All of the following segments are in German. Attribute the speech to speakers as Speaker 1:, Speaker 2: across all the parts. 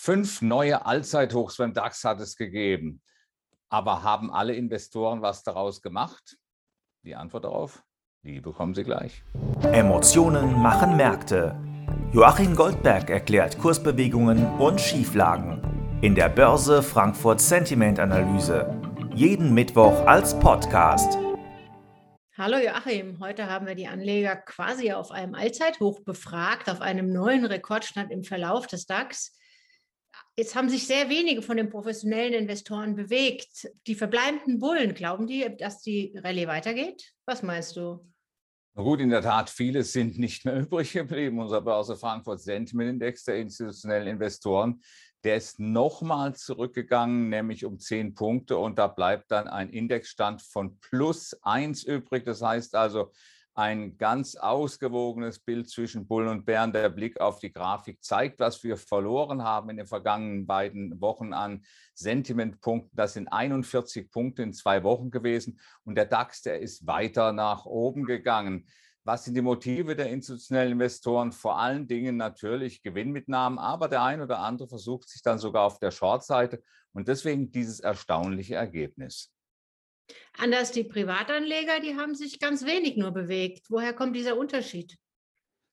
Speaker 1: Fünf neue Allzeithochs beim DAX hat es gegeben. Aber haben alle Investoren was daraus gemacht? Die Antwort darauf, die bekommen Sie gleich.
Speaker 2: Emotionen machen Märkte. Joachim Goldberg erklärt Kursbewegungen und Schieflagen in der Börse Frankfurt Sentiment Analyse. Jeden Mittwoch als Podcast.
Speaker 3: Hallo Joachim, heute haben wir die Anleger quasi auf einem Allzeithoch befragt, auf einem neuen Rekordstand im Verlauf des DAX. Jetzt haben sich sehr wenige von den professionellen Investoren bewegt. Die verbleibenden Bullen, glauben die, dass die Rallye weitergeht? Was meinst du?
Speaker 1: Na gut, in der Tat, viele sind nicht mehr übrig geblieben. Unser Börse Frankfurt Sentiment Index der institutionellen Investoren, der ist nochmal zurückgegangen, nämlich um zehn Punkte. Und da bleibt dann ein Indexstand von plus eins übrig. Das heißt also, ein ganz ausgewogenes Bild zwischen Bullen und Bären. Der Blick auf die Grafik zeigt, was wir verloren haben in den vergangenen beiden Wochen an Sentimentpunkten. Das sind 41 Punkte in zwei Wochen gewesen. Und der DAX, der ist weiter nach oben gegangen. Was sind die Motive der institutionellen Investoren? Vor allen Dingen natürlich Gewinnmitnahmen, aber der ein oder andere versucht sich dann sogar auf der Shortseite und deswegen dieses erstaunliche Ergebnis.
Speaker 3: Anders die Privatanleger, die haben sich ganz wenig nur bewegt. Woher kommt dieser Unterschied?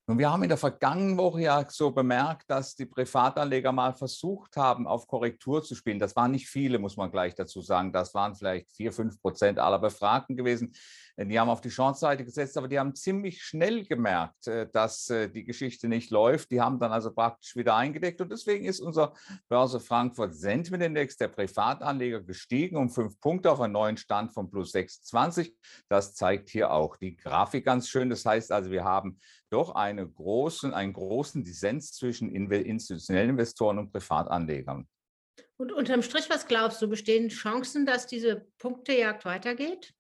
Speaker 1: Und wir haben in der vergangenen Woche ja so bemerkt, dass die Privatanleger mal versucht haben, auf Korrektur zu spielen. Das waren nicht viele, muss man gleich dazu sagen. Das waren vielleicht vier, fünf Prozent aller Befragten gewesen. Die haben auf die Chance-Seite gesetzt, aber die haben ziemlich schnell gemerkt, äh, dass äh, die Geschichte nicht läuft. Die haben dann also praktisch wieder eingedeckt. Und deswegen ist unser Börse Frankfurt Sentiment Index der Privatanleger gestiegen um fünf Punkte auf einen neuen Stand von plus 26. Das zeigt hier auch die Grafik ganz schön. Das heißt also, wir haben doch eine großen, einen großen Dissens zwischen institutionellen Investoren und Privatanlegern.
Speaker 3: Und unterm Strich, was glaubst du, bestehen Chancen, dass diese Punktejagd weitergeht?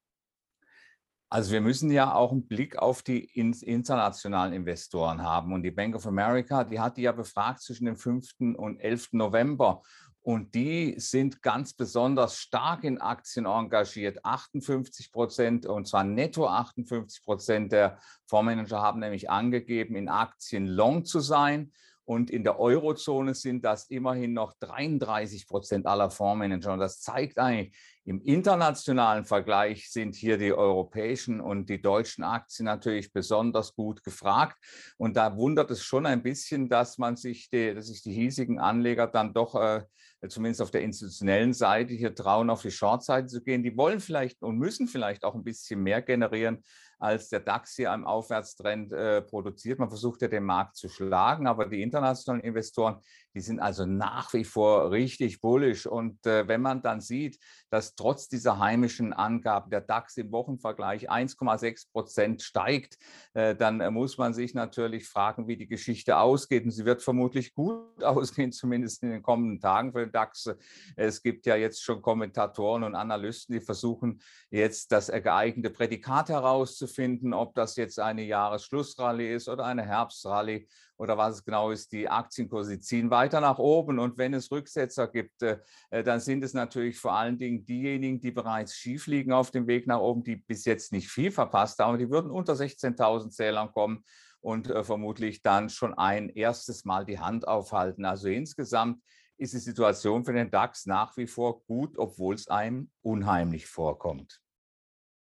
Speaker 1: Also wir müssen ja auch einen Blick auf die internationalen Investoren haben. Und die Bank of America, die hat die ja befragt zwischen dem 5. und 11. November. Und die sind ganz besonders stark in Aktien engagiert. 58 Prozent, und zwar netto 58 Prozent der Fondsmanager haben nämlich angegeben, in Aktien long zu sein. Und in der Eurozone sind das immerhin noch 33 Prozent aller Fondsmanager. Und das zeigt eigentlich, im internationalen Vergleich sind hier die europäischen und die deutschen Aktien natürlich besonders gut gefragt. Und da wundert es schon ein bisschen, dass man sich die, dass sich die hiesigen Anleger dann doch äh, zumindest auf der institutionellen Seite hier trauen, auf die Short-Seite zu gehen. Die wollen vielleicht und müssen vielleicht auch ein bisschen mehr generieren, als der DAX hier im Aufwärtstrend äh, produziert. Man versucht ja den Markt zu schlagen, aber die internationalen Investoren, die sind also nach wie vor richtig bullisch. Und äh, wenn man dann sieht, dass trotz dieser heimischen Angaben der DAX im Wochenvergleich 1,6 Prozent steigt, äh, dann äh, muss man sich natürlich fragen, wie die Geschichte ausgeht. Und sie wird vermutlich gut ausgehen, zumindest in den kommenden Tagen DAX. Es gibt ja jetzt schon Kommentatoren und Analysten, die versuchen jetzt das geeignete Prädikat herauszufinden, ob das jetzt eine Jahresschlussrallye ist oder eine Herbstrallye oder was es genau ist, die Aktienkurse ziehen weiter nach oben. Und wenn es Rücksetzer gibt, äh, äh, dann sind es natürlich vor allen Dingen diejenigen, die bereits schief liegen auf dem Weg nach oben, die bis jetzt nicht viel verpasst haben. Die würden unter 16.000 Zählern kommen und äh, vermutlich dann schon ein erstes Mal die Hand aufhalten. Also insgesamt ist die Situation für den DAX nach wie vor gut, obwohl es einem unheimlich vorkommt.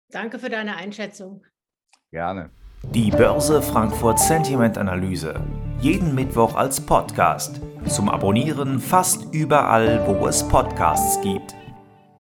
Speaker 3: Danke für deine Einschätzung.
Speaker 1: Gerne.
Speaker 2: Die Börse Frankfurt Sentiment Analyse. Jeden Mittwoch als Podcast. Zum Abonnieren fast überall, wo es Podcasts gibt.